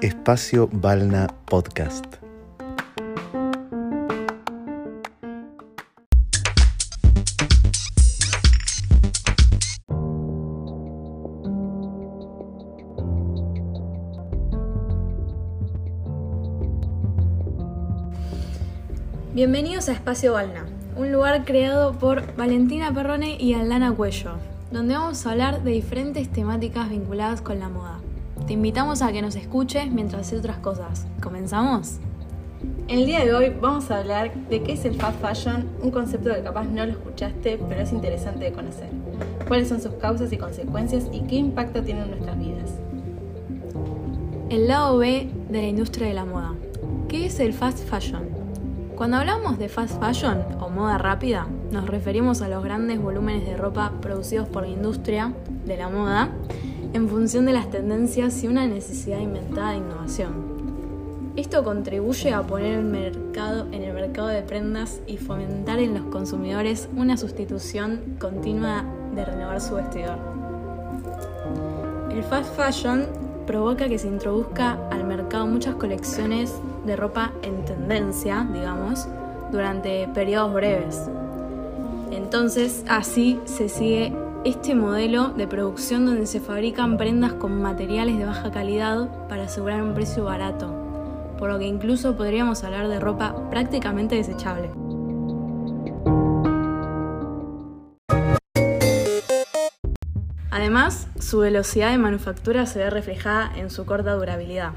Espacio Balna Podcast. Bienvenidos a Espacio Balna, un lugar creado por Valentina Perrone y Alana Cuello, donde vamos a hablar de diferentes temáticas vinculadas con la moda. Te invitamos a que nos escuches mientras haces otras cosas. ¿Comenzamos? El día de hoy vamos a hablar de qué es el fast fashion, un concepto que capaz no lo escuchaste, pero es interesante de conocer. Cuáles son sus causas y consecuencias y qué impacto tiene en nuestras vidas. El lado B de la industria de la moda. ¿Qué es el fast fashion? Cuando hablamos de fast fashion o moda rápida, nos referimos a los grandes volúmenes de ropa producidos por la industria de la moda en función de las tendencias y una necesidad inventada de innovación. Esto contribuye a poner el mercado en el mercado de prendas y fomentar en los consumidores una sustitución continua de renovar su vestidor. El fast fashion provoca que se introduzca al mercado muchas colecciones de ropa en tendencia, digamos, durante periodos breves. Entonces, así se sigue este modelo de producción donde se fabrican prendas con materiales de baja calidad para asegurar un precio barato, por lo que incluso podríamos hablar de ropa prácticamente desechable. Además, su velocidad de manufactura se ve reflejada en su corta durabilidad.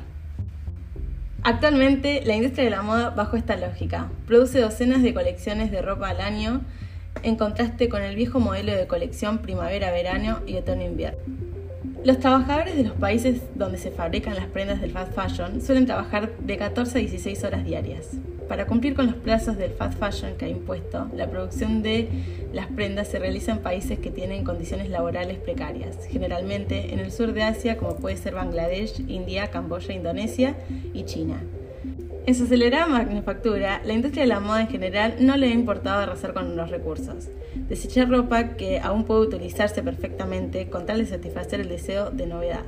Actualmente, la industria de la moda, bajo esta lógica, produce docenas de colecciones de ropa al año, en contraste con el viejo modelo de colección primavera-verano y otoño-invierno. Los trabajadores de los países donde se fabrican las prendas del fast fashion suelen trabajar de 14 a 16 horas diarias. Para cumplir con los plazos del fast fashion que ha impuesto, la producción de las prendas se realiza en países que tienen condiciones laborales precarias, generalmente en el sur de Asia como puede ser Bangladesh, India, Camboya, Indonesia y China. En su acelerada manufactura, la industria de la moda en general no le ha importado arrasar con los recursos. Desechar ropa que aún puede utilizarse perfectamente con tal de satisfacer el deseo de novedad.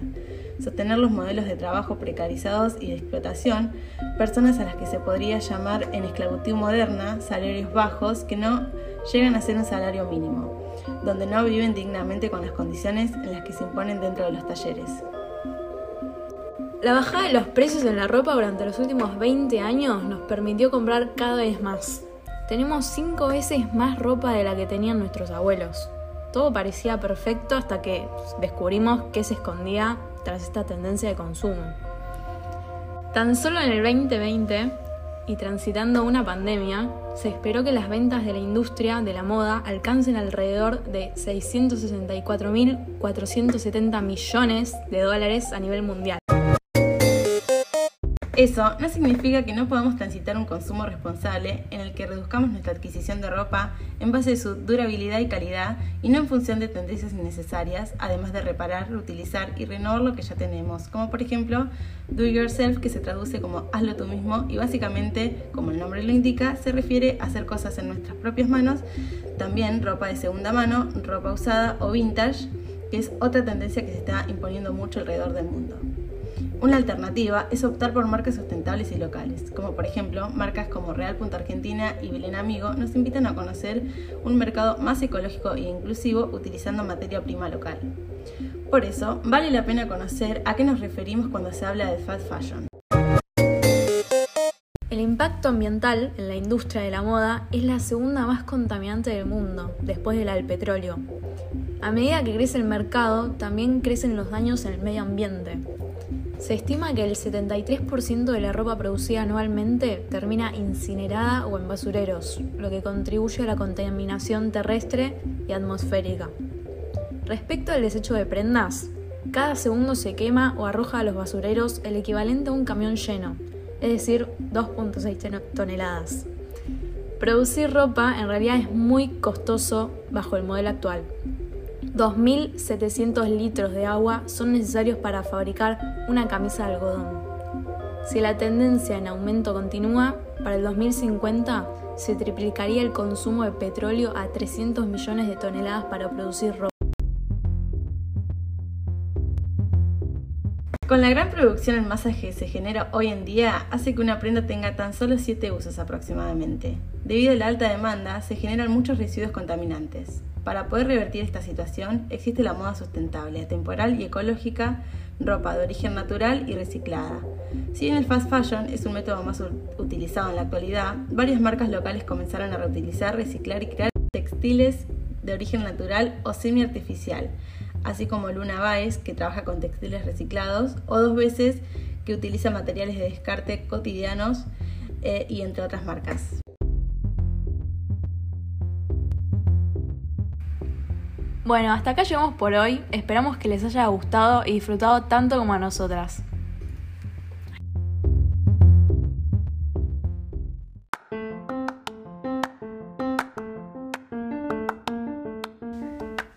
Sostener los modelos de trabajo precarizados y de explotación, personas a las que se podría llamar en esclavitud moderna salarios bajos que no llegan a ser un salario mínimo, donde no viven dignamente con las condiciones en las que se imponen dentro de los talleres. La bajada de los precios en la ropa durante los últimos 20 años nos permitió comprar cada vez más. Tenemos 5 veces más ropa de la que tenían nuestros abuelos. Todo parecía perfecto hasta que descubrimos que se escondía tras esta tendencia de consumo. Tan solo en el 2020, y transitando una pandemia, se esperó que las ventas de la industria de la moda alcancen alrededor de 664.470 millones de dólares a nivel mundial. Eso no significa que no podamos transitar un consumo responsable en el que reduzcamos nuestra adquisición de ropa en base a su durabilidad y calidad y no en función de tendencias innecesarias, además de reparar, reutilizar y renovar lo que ya tenemos, como por ejemplo Do Yourself que se traduce como hazlo tú mismo y básicamente, como el nombre lo indica, se refiere a hacer cosas en nuestras propias manos, también ropa de segunda mano, ropa usada o vintage, que es otra tendencia que se está imponiendo mucho alrededor del mundo. Una alternativa es optar por marcas sustentables y locales, como por ejemplo marcas como Real Argentina y Belén Amigo nos invitan a conocer un mercado más ecológico e inclusivo utilizando materia prima local. Por eso, vale la pena conocer a qué nos referimos cuando se habla de fast fashion. El impacto ambiental en la industria de la moda es la segunda más contaminante del mundo, después de la del petróleo. A medida que crece el mercado, también crecen los daños en el medio ambiente. Se estima que el 73% de la ropa producida anualmente termina incinerada o en basureros, lo que contribuye a la contaminación terrestre y atmosférica. Respecto al desecho de prendas, cada segundo se quema o arroja a los basureros el equivalente a un camión lleno, es decir, 2.6 toneladas. Producir ropa en realidad es muy costoso bajo el modelo actual. 2.700 litros de agua son necesarios para fabricar una camisa de algodón. Si la tendencia en aumento continúa, para el 2050 se triplicaría el consumo de petróleo a 300 millones de toneladas para producir ropa. Con la gran producción en masa que se genera hoy en día, hace que una prenda tenga tan solo 7 usos aproximadamente. Debido a la alta demanda, se generan muchos residuos contaminantes. Para poder revertir esta situación, existe la moda sustentable, atemporal y ecológica, ropa de origen natural y reciclada. Si bien el fast fashion es un método más utilizado en la actualidad, varias marcas locales comenzaron a reutilizar, reciclar y crear textiles de origen natural o semi-artificial, así como Luna Baez, que trabaja con textiles reciclados, o dos veces que utiliza materiales de descarte cotidianos eh, y entre otras marcas. Bueno, hasta acá llegamos por hoy. Esperamos que les haya gustado y disfrutado tanto como a nosotras.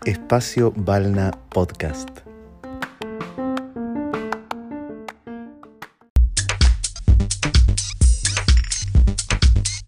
Espacio Balna Podcast.